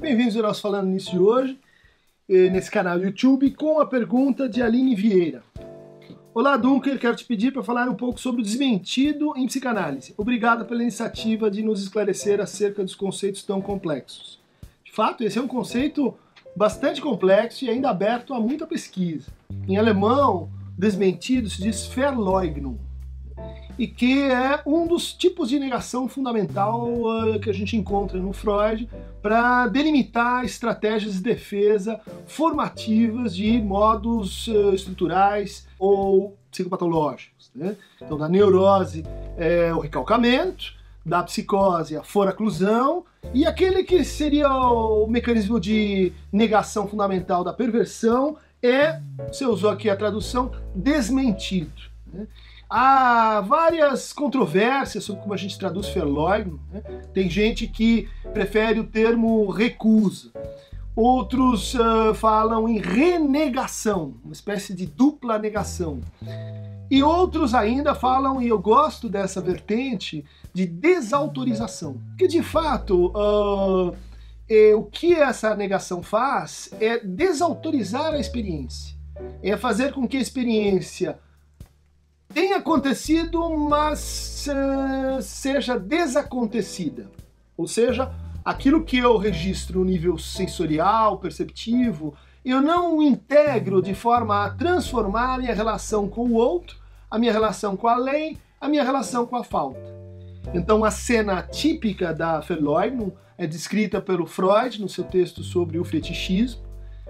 Bem-vindos ao nosso Falando Nisso de hoje, eh, nesse canal YouTube, com a pergunta de Aline Vieira. Olá, Dunker, quero te pedir para falar um pouco sobre o desmentido em psicanálise. Obrigado pela iniciativa de nos esclarecer acerca dos conceitos tão complexos. De fato, esse é um conceito bastante complexo e ainda aberto a muita pesquisa. Em alemão, desmentido se diz Verleugnung, e que é um dos tipos de negação fundamental uh, que a gente encontra no Freud para delimitar estratégias de defesa formativas de modos uh, estruturais ou psicopatológicos. Né? Então, da neurose é o recalcamento, da psicose a foraclusão e aquele que seria o mecanismo de negação fundamental da perversão é, você usou aqui a tradução, desmentido. Né? Há várias controvérsias sobre como a gente traduz Verleugnen. Né? Tem gente que prefere o termo recusa. Outros uh, falam em renegação, uma espécie de dupla negação. E outros ainda falam, e eu gosto dessa vertente, de desautorização. Que de fato, uh, é, o que essa negação faz é desautorizar a experiência. É fazer com que a experiência tem acontecido, mas uh, seja desacontecida. Ou seja, aquilo que eu registro no nível sensorial, perceptivo, eu não integro de forma a transformar a minha relação com o outro, a minha relação com a lei, a minha relação com a falta. Então a cena típica da Verleugnung é descrita pelo Freud no seu texto sobre o fetichismo,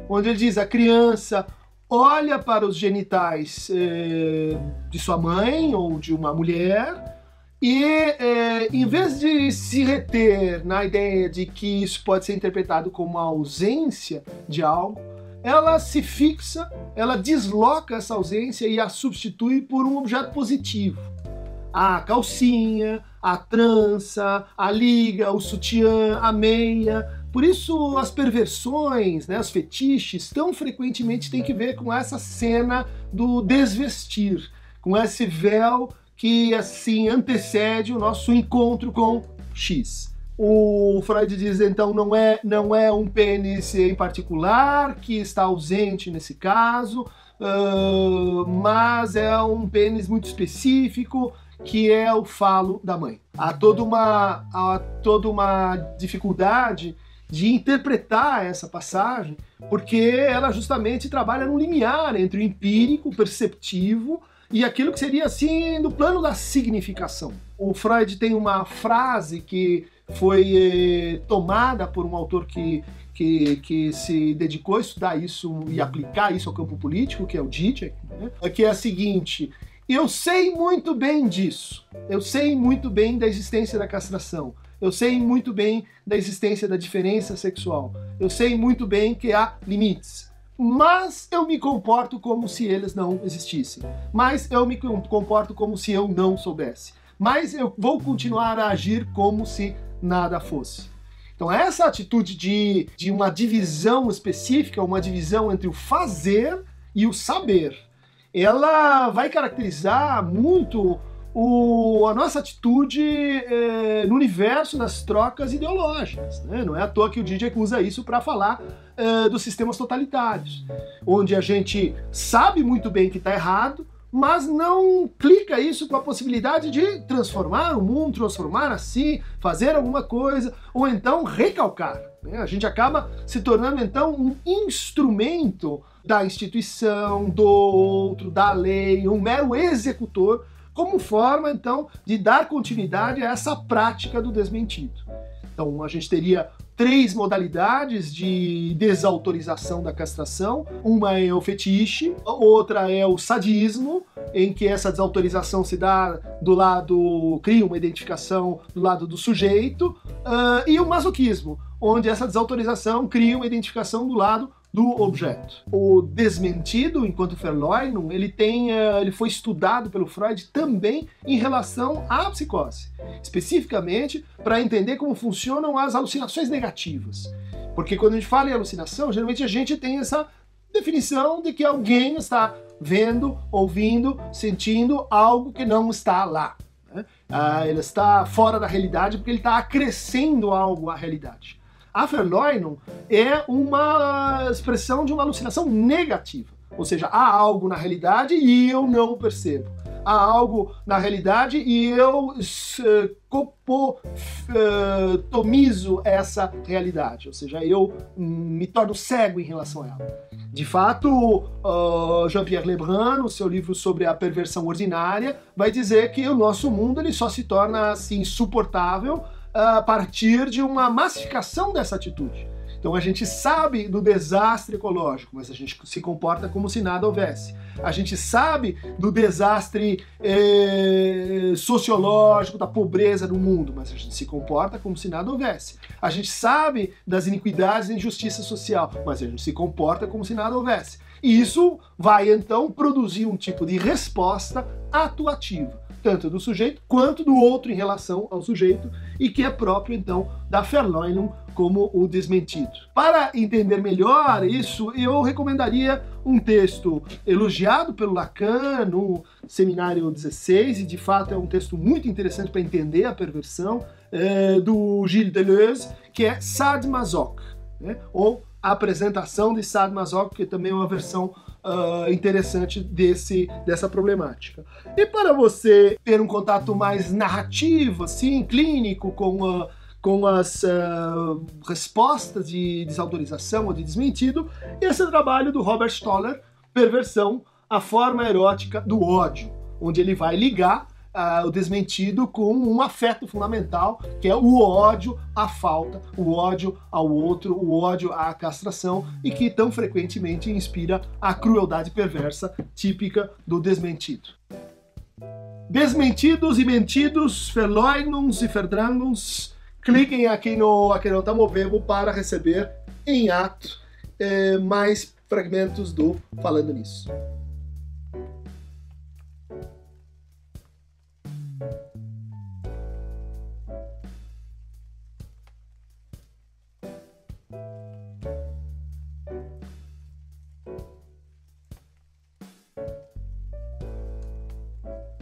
onde ele diz a criança olha para os genitais eh, de sua mãe ou de uma mulher e, eh, em vez de se reter na ideia de que isso pode ser interpretado como uma ausência de algo, ela se fixa, ela desloca essa ausência e a substitui por um objeto positivo. A calcinha, a trança, a liga, o sutiã, a meia, por isso, as perversões, né, os fetiches, tão frequentemente têm que ver com essa cena do desvestir, com esse véu que assim antecede o nosso encontro com X. O Freud diz então não é não é um pênis em particular que está ausente nesse caso, uh, mas é um pênis muito específico que é o falo da mãe. Há toda uma há toda uma dificuldade de interpretar essa passagem, porque ela justamente trabalha no limiar entre o empírico, o perceptivo e aquilo que seria assim no plano da significação. O Freud tem uma frase que foi eh, tomada por um autor que, que, que, se dedicou a estudar isso e aplicar isso ao campo político, que é o Zizek, né? que é a seguinte: eu sei muito bem disso, eu sei muito bem da existência da castração, eu sei muito bem da existência da diferença sexual. Eu sei muito bem que há limites. Mas eu me comporto como se eles não existissem. Mas eu me comporto como se eu não soubesse. Mas eu vou continuar a agir como se nada fosse. Então, essa atitude de, de uma divisão específica, uma divisão entre o fazer e o saber, ela vai caracterizar muito o, a nossa atitude é, no universo das trocas ideológicas. Né? Não é à toa que o DJ usa isso para falar é, dos sistemas totalitários, onde a gente sabe muito bem que está errado, mas não clica isso com a possibilidade de transformar o mundo, transformar assim, fazer alguma coisa, ou então recalcar. Né? A gente acaba se tornando então um instrumento da instituição, do outro, da lei, um mero executor como forma, então, de dar continuidade a essa prática do desmentido. Então, a gente teria três modalidades de desautorização da castração. Uma é o fetiche, outra é o sadismo, em que essa desautorização se dá do lado, cria uma identificação do lado do sujeito, uh, e o masoquismo, onde essa desautorização cria uma identificação do lado do objeto. O desmentido, enquanto Verleugnung, ele tem, eh, ele foi estudado pelo Freud também em relação à psicose, especificamente para entender como funcionam as alucinações negativas. Porque quando a gente fala em alucinação, geralmente a gente tem essa definição de que alguém está vendo, ouvindo, sentindo algo que não está lá. Né? Ah, ele está fora da realidade porque ele está acrescendo algo à realidade. A Verleumdung é uma expressão de uma alucinação negativa. Ou seja, há algo na realidade e eu não percebo. Há algo na realidade e eu uh, copotomizo essa realidade. Ou seja, eu um, me torno cego em relação a ela. De fato, Jean-Pierre Lebrun, no seu livro sobre a perversão ordinária, vai dizer que o nosso mundo ele só se torna assim, insuportável a partir de uma massificação dessa atitude. Então a gente sabe do desastre ecológico, mas a gente se comporta como se nada houvesse. A gente sabe do desastre eh, sociológico, da pobreza no mundo, mas a gente se comporta como se nada houvesse. A gente sabe das iniquidades e injustiça social, mas a gente se comporta como se nada houvesse. E isso vai então produzir um tipo de resposta atuativa tanto do sujeito quanto do outro em relação ao sujeito, e que é próprio então da Verleumdung como o desmentido. Para entender melhor isso, eu recomendaria um texto elogiado pelo Lacan no Seminário 16, e de fato é um texto muito interessante para entender a perversão, é, do Gilles Deleuze, que é Sad né? ou a apresentação de Sad que também é uma versão uh, interessante desse, dessa problemática. E para você ter um contato mais narrativo, assim, clínico, com, com as uh, respostas de desautorização ou de desmentido, esse é o trabalho do Robert Stoller, Perversão, a forma erótica do ódio, onde ele vai ligar uh, o desmentido com um afeto fundamental, que é o ódio à falta, o ódio ao outro, o ódio à castração e que tão frequentemente inspira a crueldade perversa típica do desmentido. Desmentidos e mentidos, Verleugnungs e Verdrangungs, cliquem aqui no Não Tá Movendo para receber em ato eh, mais fragmentos do Falando Nisso. You.